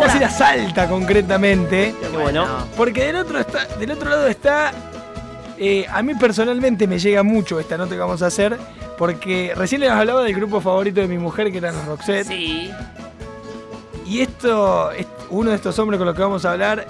Vamos a ir a Salta concretamente. Qué bueno. Porque del otro, está, del otro lado está. eh, a mí personalmente me llega mucho esta nota que vamos a hacer. Porque recién les hablaba del grupo favorito de mi mujer, que eran los Roxette. Sí. Y esto, est- uno de estos hombres con los que vamos a hablar,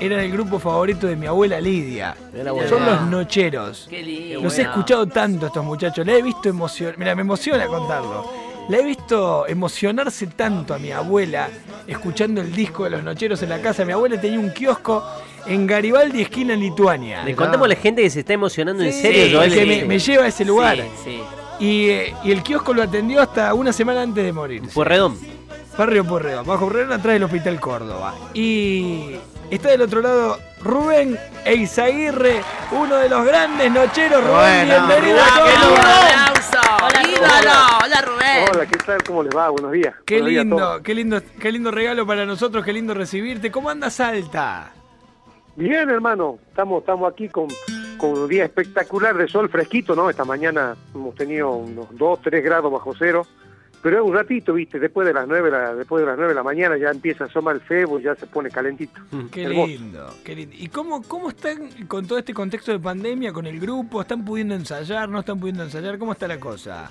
era el grupo favorito de mi abuela Lidia. Abuela. Son los Nocheros. Qué lindo. Los he escuchado tanto a estos muchachos, la he visto emocionar, mira, me emociona contarlo. La he visto emocionarse tanto a mi abuela escuchando el disco de los Nocheros en la casa. Mi abuela tenía un kiosco en Garibaldi, esquina en Lituania. Le contamos a la gente que se está emocionando en serio, Sí, que me, me lleva a ese lugar. Sí, sí. Y, eh, y el kiosco lo atendió hasta una semana antes de morir. Puerredón. Barrio Porredón, bajo Porredón, atrás del Hospital Córdoba. Y está del otro lado Rubén Eizaguirre, uno de los grandes nocheros. Rubén, Bueno, bienvenido a ¡Un Córdoba. Hola, ¡Ídolo! ¡Hola, Rubén! Hola, ¿qué tal? ¿Cómo les va? Buenos días. Qué Buenos lindo, qué lindo, qué lindo regalo para nosotros, qué lindo recibirte. ¿Cómo anda Salta? Bien, hermano. Estamos, estamos aquí con, con un día espectacular de sol fresquito, ¿no? Esta mañana hemos tenido unos 2, 3 grados bajo cero. Pero es un ratito, ¿viste? Después de las 9, la, después de las 9 de la mañana ya empieza a asomar el febo, ya se pone calentito. Qué Hermoso. lindo, qué lindo. ¿Y cómo, cómo están con todo este contexto de pandemia, con el grupo? ¿Están pudiendo ensayar? ¿No están pudiendo ensayar? ¿Cómo está la cosa?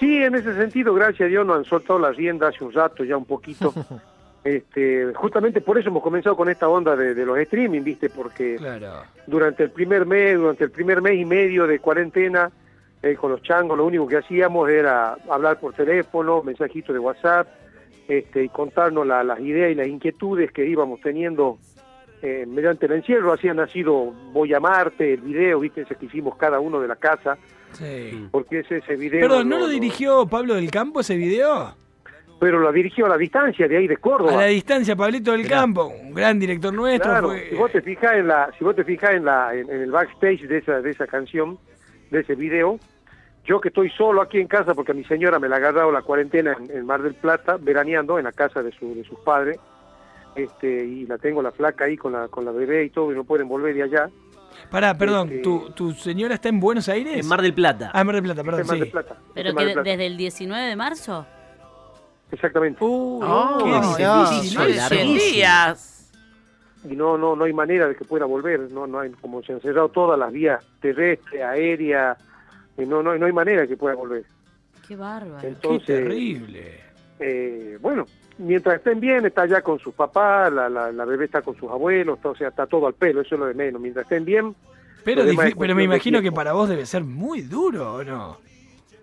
Sí, en ese sentido, gracias a Dios nos han soltado la rienda hace un rato, ya un poquito. este, justamente por eso hemos comenzado con esta onda de, de los streaming, ¿viste? Porque Claro. durante el primer mes, durante el primer mes y medio de cuarentena, eh, con los changos, lo único que hacíamos era hablar por teléfono, mensajitos de WhatsApp, este, y contarnos la- las ideas y las inquietudes que íbamos teniendo eh, mediante el encierro. Así ha nacido Voy a Marte, el video, viste, ese que hicimos cada uno de la casa, Sí. porque es ese video. Perdón, ¿no lo dirigió Pablo del Campo ese video? Pero lo dirigió a la distancia de ahí de A Córdoba. la distancia, Pablito del Campo, un gran director nuestro. Claro, fue- si vos te fijas en la, si vos te fijas en la, en, en el backstage de esa, de esa canción, de ese video, yo que estoy solo aquí en casa porque a mi señora me la ha agarrado la cuarentena en, en Mar del Plata, veraneando en la casa de, su, de sus padres, este, y la tengo la flaca ahí con la, con la bebé y todo, y no pueden volver de allá. Pará, perdón, Este- ¿tu, ¿tu señora está en Buenos Aires? En Mar del Plata. Ah, en Mar del Plata, perdón, en Mar del Plata. Pero que Plata. desde el 19 de marzo. Exactamente. Uy, Oh, qué difícil. Son eso. 100 días. Y no no no hay manera de que pueda volver no no hay como se han cerrado todas las vías terrestres aéreas y no no no hay manera de que pueda volver Qué bárbaro. Qué terrible. eh, bueno mientras estén bien está ya con sus papás la, la, la bebé está con sus abuelos está- o sea está todo al pelo eso es lo de menos mientras estén bien Pero, es pero me imagino que para vos debe ser muy duro, ¿o no?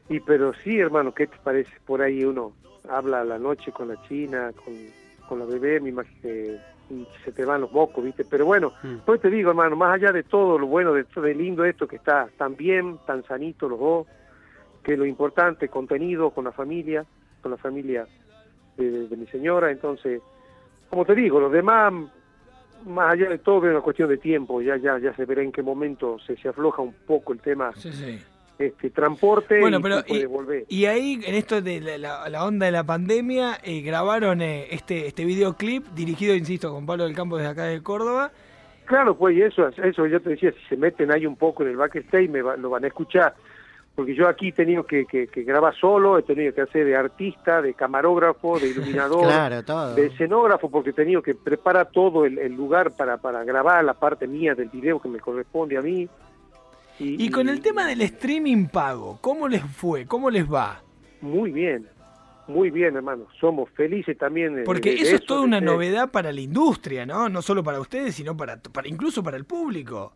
y pero sí hermano qué te parece por ahí uno habla a la noche con la china con, con la bebé me imagino que y se te van los mocos viste pero bueno Mm. Pues te digo, hermano, más allá de todo lo bueno, de, de lindo esto que está tan bien, tan sanito los dos, que lo importante, contenido con la familia, con la familia de, de mi señora, entonces, como te digo, los demás, más allá de todo, es una cuestión de tiempo, ya ya ya se verá en qué momento se, se afloja un poco el tema Sí, sí. Este transporte Bueno, y pero se puede y- volver. Y ahí, en esto de la, la- la onda de la pandemia, eh, grabaron eh, este, este videoclip dirigido, insisto, con Pablo del Campo desde acá de Córdoba. Claro, pues y eso, eso yo te decía, si se meten ahí un poco en el backstage me va- lo van a escuchar, porque yo aquí he tenido que, que, que grabar solo, he tenido que hacer de artista, de camarógrafo, de iluminador, Claro, todo. de escenógrafo, porque he tenido que preparar todo el, el lugar para, para grabar la parte mía del video que me corresponde a mí. Y con el tema del streaming pago, ¿cómo les fue? ¿Cómo les va? Muy bien, muy bien, hermano. Somos felices también. de- Porque de- de eso es toda una novedad para la industria, ¿no? No solo para ustedes, sino para, para incluso para el público.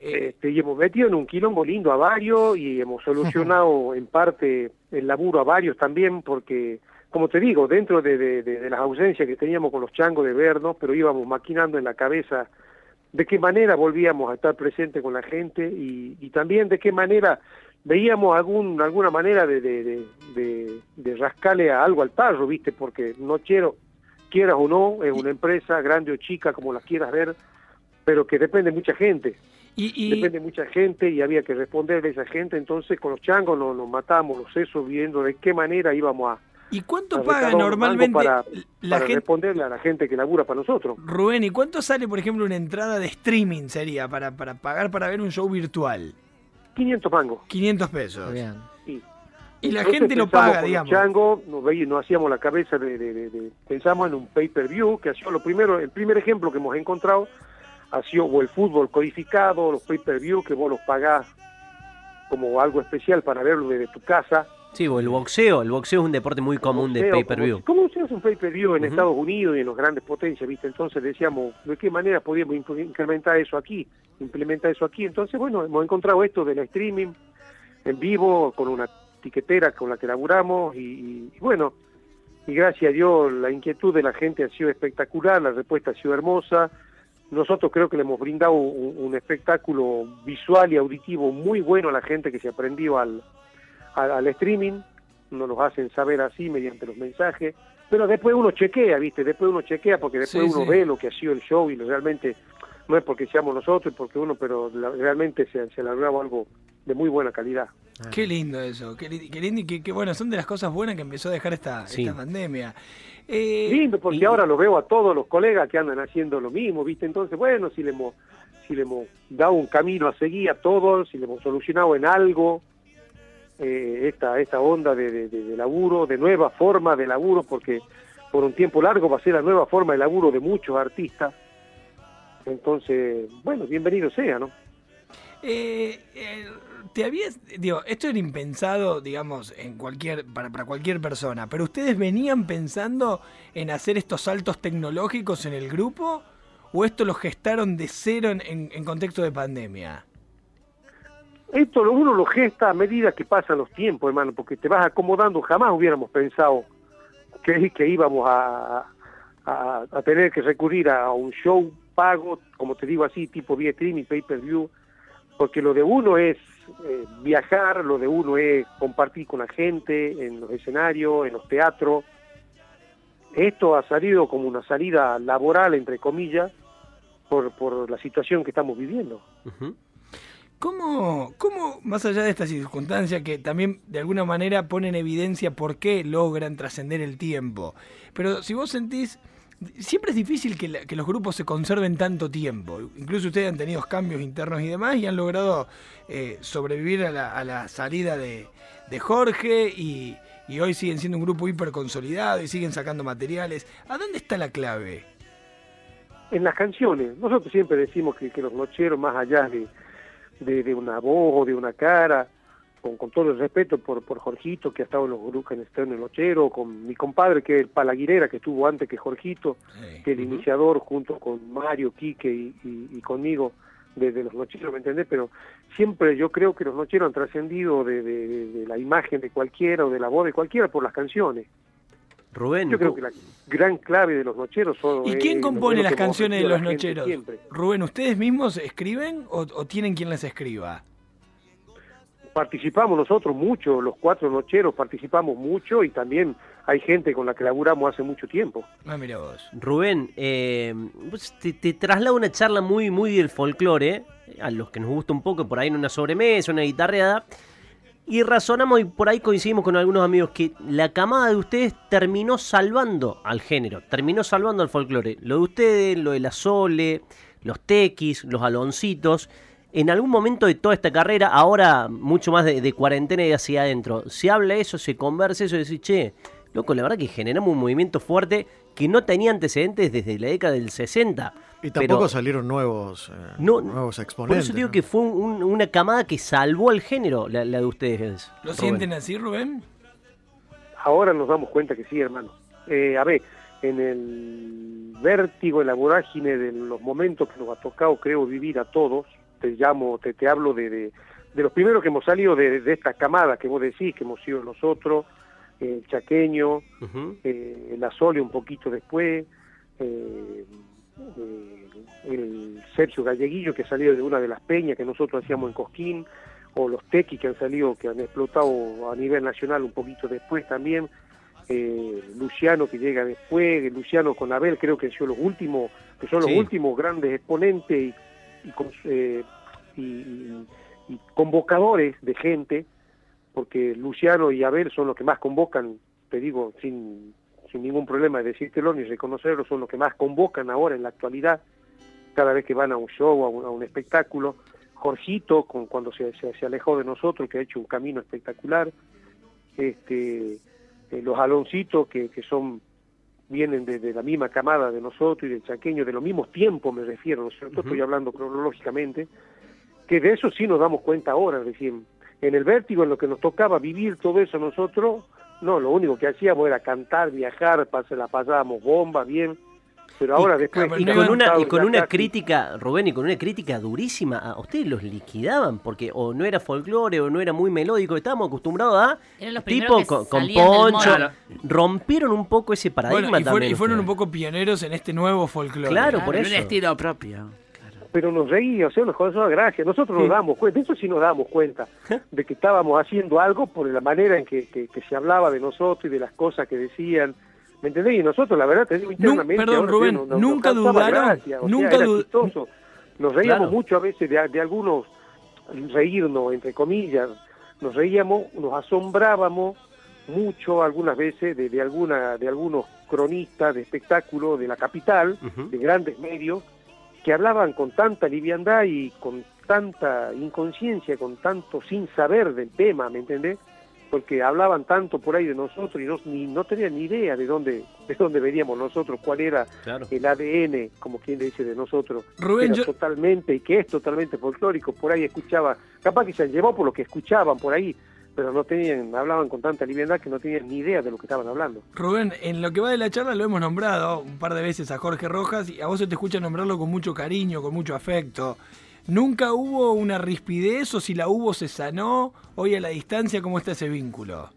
Eh, Este, y hemos metido en un quilombo lindo a varios y hemos solucionado en parte el laburo a varios también, porque, como te digo, dentro de, de- de- de las ausencias que teníamos con los changos de vernos, pero íbamos maquinando en la cabeza de qué manera volvíamos a estar presentes con la gente y, y también de qué manera veíamos algún, alguna manera de, de, de, rascarle a algo al tarro, ¿viste? Porque no quiero, quieras o no, es una empresa grande o chica, como las quieras ver, pero que depende de mucha gente y, y- depende de mucha gente y había que responderle a esa gente, entonces con los changos nos, nos matamos los sesos viendo de qué manera íbamos a, ¿y cuánto paga normalmente para, la para gente? responderle a la gente que labura para nosotros. Rubén, ¿y cuánto sale, por ejemplo, una entrada de streaming sería para, para pagar para ver un show virtual? 500 mangos. 500 pesos. Bien. Sí. Y la Entonces gente lo paga, digamos. Chango, nos, veí- nos hacíamos la cabeza de, de- de- de- pensamos en un pay-per-view, que ha sido lo primero, el primer ejemplo que hemos encontrado ha sido o el fútbol codificado, los pay-per-view que vos los pagás como algo especial para verlo desde tu casa. Sí, el boxeo. El boxeo es un deporte muy común de pay-per-view. ¿Cómo se hace un pay-per-view en. Estados Unidos y en las grandes potencias, viste? Entonces decíamos, ¿de qué manera podíamos incrementar eso aquí? Implementar eso aquí. Entonces, bueno, hemos encontrado esto del streaming en vivo, con una tiquetera con la que laburamos y, y- y bueno, y gracias a Dios la inquietud de la gente ha sido espectacular, la respuesta ha sido hermosa. Nosotros creo que le hemos brindado un, un espectáculo visual y auditivo muy bueno a la gente que se aprendió al, al, al streaming, nos los hacen saber así mediante los mensajes, pero después uno chequea, ¿viste? Después uno chequea porque después Sí, uno sí. ve lo que ha sido el show y lo- realmente no es porque seamos nosotros, porque uno, pero la- realmente se, se lograba algo de muy buena calidad. Qué lindo eso, qué, qué lindo y qué, qué bueno, son de las cosas buenas que empezó a dejar esta, Sí. esta pandemia. Eh, Lindo, porque y- ahora lo veo a todos los colegas que andan haciendo lo mismo, ¿viste? Entonces, bueno, si le hemos, si le hemos dado un camino a seguir a todos, si le hemos solucionado en algo eh, esta, esta onda de, de- de- laburo, de nueva forma de laburo, porque por un tiempo largo va a ser la nueva forma de laburo de muchos artistas. Entonces, bueno, bienvenido sea, ¿no? Eh, eh, te habías, digo, esto era impensado, digamos, en cualquier, para, para cualquier persona, pero ustedes venían pensando en hacer estos saltos tecnológicos en el grupo o esto lo gestaron de cero en- en contexto de pandemia. Esto uno lo gesta a medida que pasan los tiempos, hermano, porque te vas acomodando. Jamás hubiéramos pensado que, que íbamos a, a, tener que recurrir a un show pago, como te digo así, tipo vía streaming, pay-per-view, porque lo de uno es eh, viajar, lo de uno es compartir con la gente en los escenarios, en los teatros. Esto ha salido como una salida laboral, entre comillas, por, por la situación que estamos viviendo. Ujú. ¿Cómo, ¿Cómo, más allá de esta circunstancia que también de alguna manera pone en evidencia por qué logran trascender el tiempo? Pero si vos sentís, siempre es difícil que, los grupos se conserven tanto tiempo. Incluso ustedes han tenido cambios internos y demás y han logrado eh, sobrevivir a la, a la salida de, Jorge y, hoy siguen siendo un grupo hiper consolidado y siguen sacando materiales. ¿A dónde está la clave? en las canciones. Nosotros siempre decimos que, que los nocheros, más allá de, de, de una voz o de una cara, con, con todo el respeto por, por Jorgito, que ha estado en los grupos en estado en el con mi compadre, que es el Palaguirera, que estuvo antes que Jorgito, que el iniciador, junto con Mario, Quique y, y- y conmigo, desde los nocheros, ¿me entendés? Pero siempre yo creo que los nocheros han trascendido de- de la imagen de cualquiera o de la voz de cualquiera por las canciones. Rubén, Yo creo que la gran clave de los nocheros son... ¿Y eh, quién lo compone las canciones de los nocheros? siempre. Rubén, ¿ustedes mismos escriben o, o tienen quien les escriba? Participamos nosotros mucho, los cuatro nocheros participamos mucho y también hay gente con la que laburamos hace mucho tiempo. Ah, mira vos. Rubén, eh, vos te, te traslado una charla muy, muy del folclore, eh, a los que nos gusta un poco, por ahí en una sobremesa, una guitarreada, y razonamos y por ahí coincidimos con algunos amigos que la camada de ustedes terminó salvando al género, terminó salvando al folclore. Lo de ustedes, lo de la Sole, los Tequis, los Aloncitos, en algún momento de toda esta carrera, ahora mucho más de, cuarentena y hacia adentro, se habla eso, se conversa eso y che, loco, la verdad que generamos un movimiento fuerte que no tenía antecedentes desde la década del 60. Y tampoco Pero salieron nuevos, eh, No, nuevos por exponentes. eso digo ¿no? que fue un- una camada que salvó al género, la, la de ustedes. ¿Lo Rubén. sienten así, Rubén? Ahora nos damos cuenta que sí, hermano. Eh, a ver, en el vértigo, en la vorágine de los momentos que nos ha tocado, creo, vivir a todos, te llamo, te, te hablo de, de, de los primeros que hemos salido de, de esta camada que vos decís, que hemos sido nosotros, el Chaqueño, Ujú. eh, la Sole un poquito después, eh, eh, el Sergio Galleguillo que salió de una de las peñas que nosotros hacíamos en Cosquín, o los Tequis que han salido, que han explotado a nivel nacional un poquito después también, eh, Luciano que llega después, Luciano con Abel creo que sido los últimos, que son los Sí. últimos grandes exponentes y, eh, y- y- y convocadores de gente, porque Luciano y Abel son los que más convocan, te digo, sin, sin ningún problema de decírtelo ni reconocerlo, son los que más convocan ahora en la actualidad, cada vez que van a un show, a un, a un espectáculo. Jorgito, con, cuando se, se, se alejó de nosotros, que ha hecho un camino espectacular. este, eh, los aloncitos que, que son vienen de, de la misma camada de nosotros y del chaqueño, de los mismos tiempos me refiero, ¿no es cierto? Estoy hablando cronológicamente, que de eso sí nos damos cuenta ahora, recién. En el vértigo, en lo que nos tocaba vivir todo eso nosotros, no, lo único que hacíamos era cantar, viajar, pas- la pasábamos bomba, bien, pero ahora después... claro, Y con una, y con una crítica, Rubén, y con una crítica durísima, a ustedes los liquidaban porque o no era folclore o no era muy melódico, estábamos acostumbrados a Eran los tipo con, poncho, rompieron un poco ese paradigma Bueno, y, fueron, también. y fueron un poco pioneros en este nuevo folclore. Claro, por Con eso. un estilo propio. Pero nos reía, o sea, nos causaba gracia. Nosotros nos damos cuenta, eso sí nos damos cuenta, de que estábamos haciendo algo por la manera en que, que- que se hablaba de nosotros y de las cosas que decían. ¿Me entendés? Y nosotros, la verdad, te digo internamente. perdón, Rubén, nos- nos nunca causaba dudaron, gracia, o nunca sea, era dud- chistoso. Nos reíamos Claro. mucho a veces de, de algunos reírnos, entre comillas. Nos reíamos, nos asombrábamos mucho algunas veces de, de alguna de algunos cronistas de espectáculo de la capital, de grandes medios, que hablaban con tanta liviandad y con tanta inconsciencia, con tanto sin saber del tema, ¿me entendés? Porque hablaban tanto por ahí de nosotros y no, ni, no tenían ni idea de dónde, de dónde veníamos nosotros, cuál era Claro. el ADN, como quien dice de nosotros, Rubén, era yo- totalmente, y que es totalmente folclórico, por ahí escuchaba, capaz que se han llevado por lo que escuchaban por ahí, pero no tenían, hablaban con tanta liviandad que no tenían ni idea de lo que estaban hablando. Rubén, en lo que va de la charla lo hemos nombrado un par de veces a Jorge Rojas y a vos se te escucha nombrarlo con mucho cariño, con mucho afecto. ¿Nunca hubo una rispidez o si la hubo se sanó? Hoy a la distancia, ¿cómo está ese vínculo?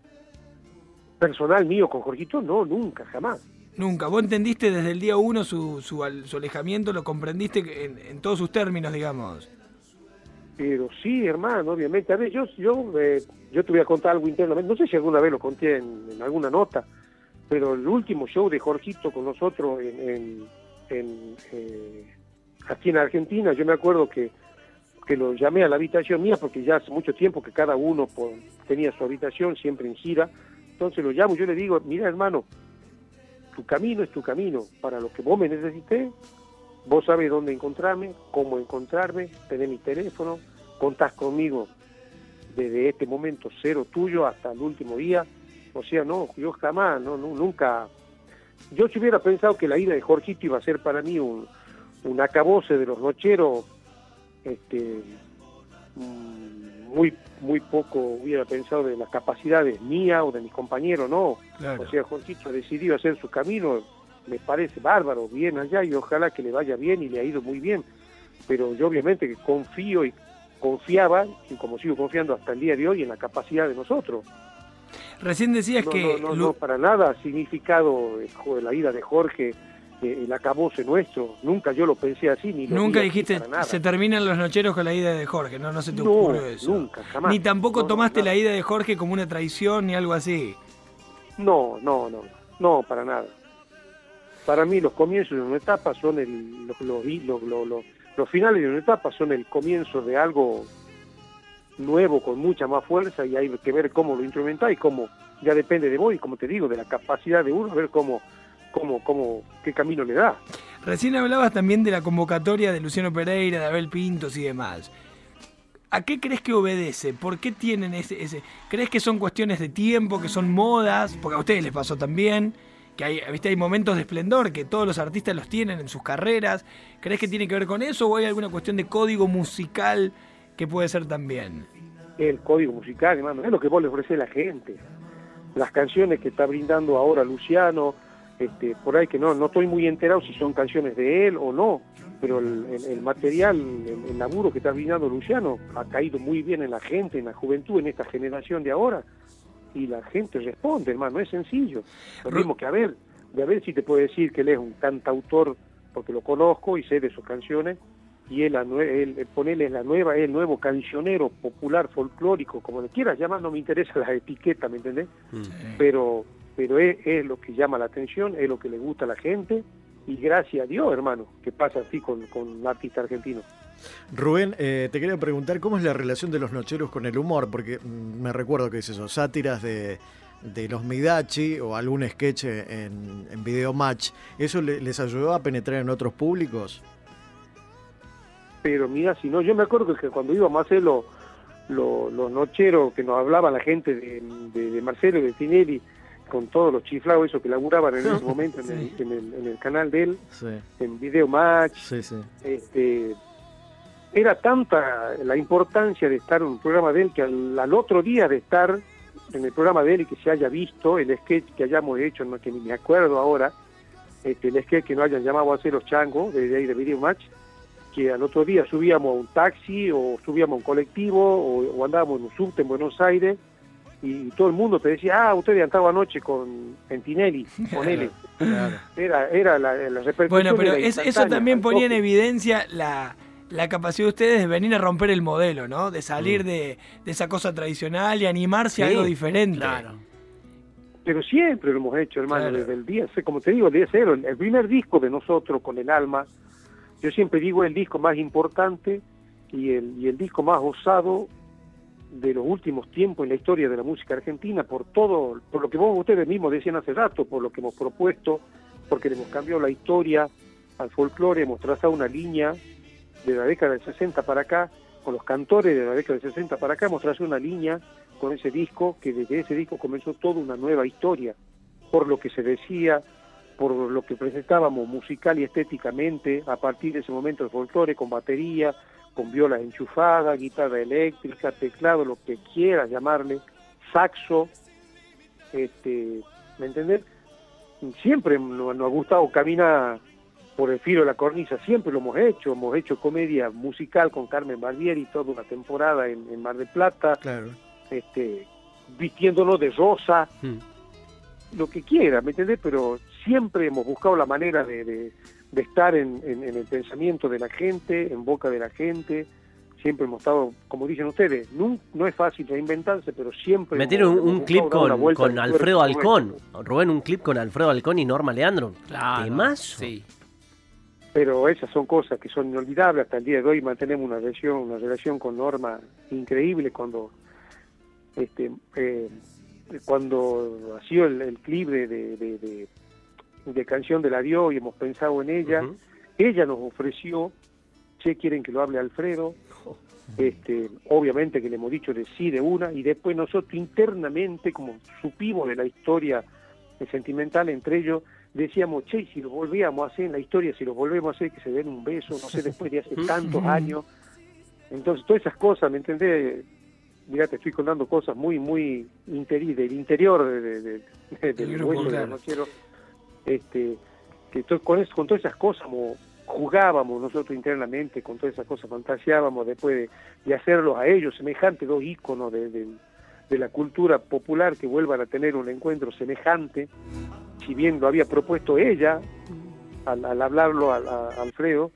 Personal mío con Jorgito, no, nunca, jamás. Nunca. ¿Vos entendiste desde el día uno su, su, su alejamiento? ¿Lo comprendiste en, en todos sus términos, digamos? Pero sí, hermano, obviamente. A ver, yo, yo, eh, yo te voy a contar algo internamente. No sé si alguna vez lo conté en, alguna nota, pero el último show de Jorgito con nosotros en, en, eh, aquí en Argentina, yo me acuerdo que, que lo llamé a la habitación mía porque ya hace mucho tiempo que cada uno tenía su habitación, siempre en gira. Entonces lo llamo y yo le digo, mira hermano, tu camino es tu camino. Para lo que vos me necesites, Vos sabés dónde encontrarme, cómo encontrarme, tenés mi teléfono, contás conmigo desde este momento cero tuyo hasta el último día. O sea, no, yo jamás, no, no, nunca. Yo si hubiera pensado que la ida de Jorgito iba a ser para mí un, un acabose de los nocheros, este, mm, muy, muy poco hubiera pensado de las capacidades mías o de mis compañeros, no. Claro. O sea, Jorgito decidió hacer su camino, me parece bárbaro, bien allá y ojalá que le vaya bien y le ha ido muy bien. Pero yo obviamente que confío y confiaba, y como sigo confiando hasta el día de hoy, en la capacidad de nosotros. Recién decías No, que... no, no, Lu- no, para nada ha significado eh, la ida de Jorge, eh, el acabose nuestro. Nunca yo lo pensé así, ni lo Nunca dijiste, para nada. se terminan los nocheros con la ida de Jorge, no, no se te No, ocurrió eso. nunca, jamás. Ni tampoco No, tomaste la ida de Jorge como una traición ni algo así. No, no, no, no, para nada. Para mí los comienzos de una etapa son el, los, los, los, finales de una etapa son el comienzo de algo nuevo con mucha más fuerza y hay que ver cómo lo instrumentáis, cómo ya depende de vos y como te digo, de la capacidad de uno, ver cómo, cómo, cómo, qué camino le da. Recién hablabas también de la convocatoria de Luciano Pereira, de Abel Pintos y demás. ¿A qué crees que obedece? ¿Por qué tienen ese, ese? ¿Crees que son cuestiones de tiempo, que son modas? Porque a ustedes les pasó también, que hay, ¿viste? hay momentos de esplendor que todos los artistas los tienen en sus carreras. ¿Crees que tiene que ver con eso o hay alguna cuestión de código musical que puede ser también? el código musical, hermano, es lo que vos le ofrecés a la gente. Las canciones que está brindando ahora Luciano, este, por ahí que no, no estoy muy enterado si son canciones de él o no, pero el, material, el, el laburo que está brindando Luciano ha caído muy bien en la gente, en la juventud, en esta generación de ahora, y la gente responde, hermano, es sencillo. Lo Ru- mismo que Abel, de Abel sí te puedo decir que él es un cantautor, porque lo conozco y sé de sus canciones, y él, él, él- ponele la nueva, es el nuevo cancionero popular, folclórico, como le quieras llamar, no me interesa la etiqueta, ¿me entendés? Pero, pero es, es lo que llama la atención, es lo que le gusta a la gente, y gracias a Dios, hermano, que pasa así con, con un artista argentino. Rubén, eh, te quería preguntar cómo es la relación de los nocheros con el humor, porque mm, me recuerdo que es eso, sátiras de, de los Midachi o algún sketch en, en Video Match, ¿eso le- les ayudó a penetrar en otros públicos? Pero mira, si no, yo me acuerdo que cuando íbamos a hacer los, lo- los nocheros que nos hablaba la gente de, de- de Marcelo y de Tinelli con todos los chiflados esos que laburaban en ese momento en, el, en el- en el canal de él, Sí, en Video Match, sí. este, era tanta la importancia de estar en un programa de él que al, al otro día de estar en el programa de él y que se haya visto el sketch que hayamos hecho, no que ni me acuerdo ahora, este, el sketch que nos hayan llamado a hacer los changos de, de ahí de Video Match, que al otro día subíamos a un taxi o subíamos a un colectivo o, o andábamos en un subte en Buenos Aires y, todo el mundo te decía, ah, ustedes han estado anoche con en Tinelli, con él. Claro. Era, era la, la repercusión. Bueno, pero es- eso también ponía en evidencia la, la capacidad de ustedes de venir a romper el modelo, ¿no? De Mm. salir de, de esa cosa tradicional y animarse a algo diferente. Claro. Pero siempre lo hemos hecho, hermano, Claro. desde el día, como te digo, el día cero, el, el primer disco de nosotros con el alma, yo siempre digo el disco más importante y el, y el disco más osado de los últimos tiempos en la historia de la música argentina, por todo, por lo que vos ustedes mismos decían hace rato, por lo que hemos propuesto, porque le hemos cambiado la historia al folclore, hemos trazado una línea de la década del 60 para acá, con los cantores de la década del 60 para acá, hemos trazado una línea con ese disco, que desde ese disco comenzó toda una nueva historia, por lo que se decía, por lo que presentábamos musical y estéticamente, a partir de ese momento el folclore con batería, con viola enchufada, guitarra eléctrica, teclado, lo que quieras llamarle, saxo, este, ¿me entendés? Siempre nos ha gustado caminar por el filo de la cornisa, siempre lo hemos hecho, hemos hecho comedia musical con Carmen Barbieri toda una temporada en, en Mar del Plata, Claro. este, vistiéndonos de rosa, Mm. lo que quiera, ¿me entendés? Pero siempre hemos buscado la manera de, de- de estar en, en- en el pensamiento de la gente, en boca de la gente. Siempre hemos estado, como dicen ustedes, no, no es fácil reinventarse, pero siempre. Metieron un, un clip con, con Alfredo tuerca Alcón. nuestro. Rubén, un clip con Alfredo Alcón y Norma Leandro. Claro. Temazo. Sí. Pero esas son cosas que son inolvidables. Hasta el día de hoy mantenemos una relación, una relación con Norma increíble cuando este eh, cuando ha sido el, el clip de, de, de- de- de Canción del Adiós y hemos pensado en ella, ella nos ofreció, che, quieren que lo hable Alfredo, este, obviamente que le hemos dicho de sí de una, y después nosotros internamente, como supimos de la historia sentimental entre ellos, decíamos, che, si lo volvíamos a hacer en la historia, si lo volvemos a hacer, que se den un beso, no sé, después de hace tantos años. Entonces, todas esas cosas, ¿me entendés? Mirá, te estoy contando cosas muy, muy interi del interior de, de- de- de- del grupo, claro. nocheros, este, que to- con, eso- con todas esas cosas mo- jugábamos nosotros internamente, con todas esas cosas fantaseábamos después de, hacerlos a ellos, semejantes dos íconos de, de- de la cultura popular que vuelvan a tener un encuentro semejante, si bien lo había propuesto ella al, al hablarlo a, Alfredo,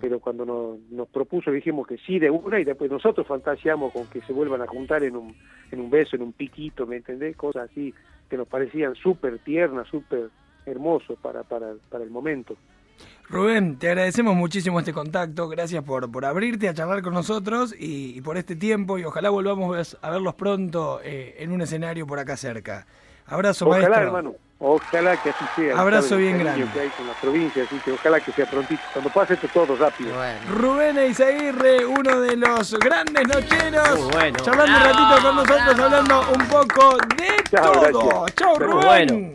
pero cuando nos, nos propuso dijimos que sí de una y después nosotros fantaseamos con que se vuelvan a juntar en un, en un beso, en un piquito, ¿me entendés? Cosas así que nos parecían súper tiernas, súper hermosos para, para, para el momento. Rubén, te agradecemos muchísimo este contacto, gracias por, por abrirte a charlar con nosotros y, y por este tiempo y ojalá volvamos a verlos pronto eh, en un escenario por acá cerca. Abrazo, Ojalá, maestro. hermano, ojalá que así sea. Abrazo bien grande. que hay con la provincia, así que ojalá que sea prontito. Cuando pase esto todo rápido. Bueno. Rubén Eizaguirre, uno de los grandes nocheros, Muy bueno. charlando un ratito con nosotros, hablando un poco de Chao, todo. gracias. Chao, Muy Rubén. bueno.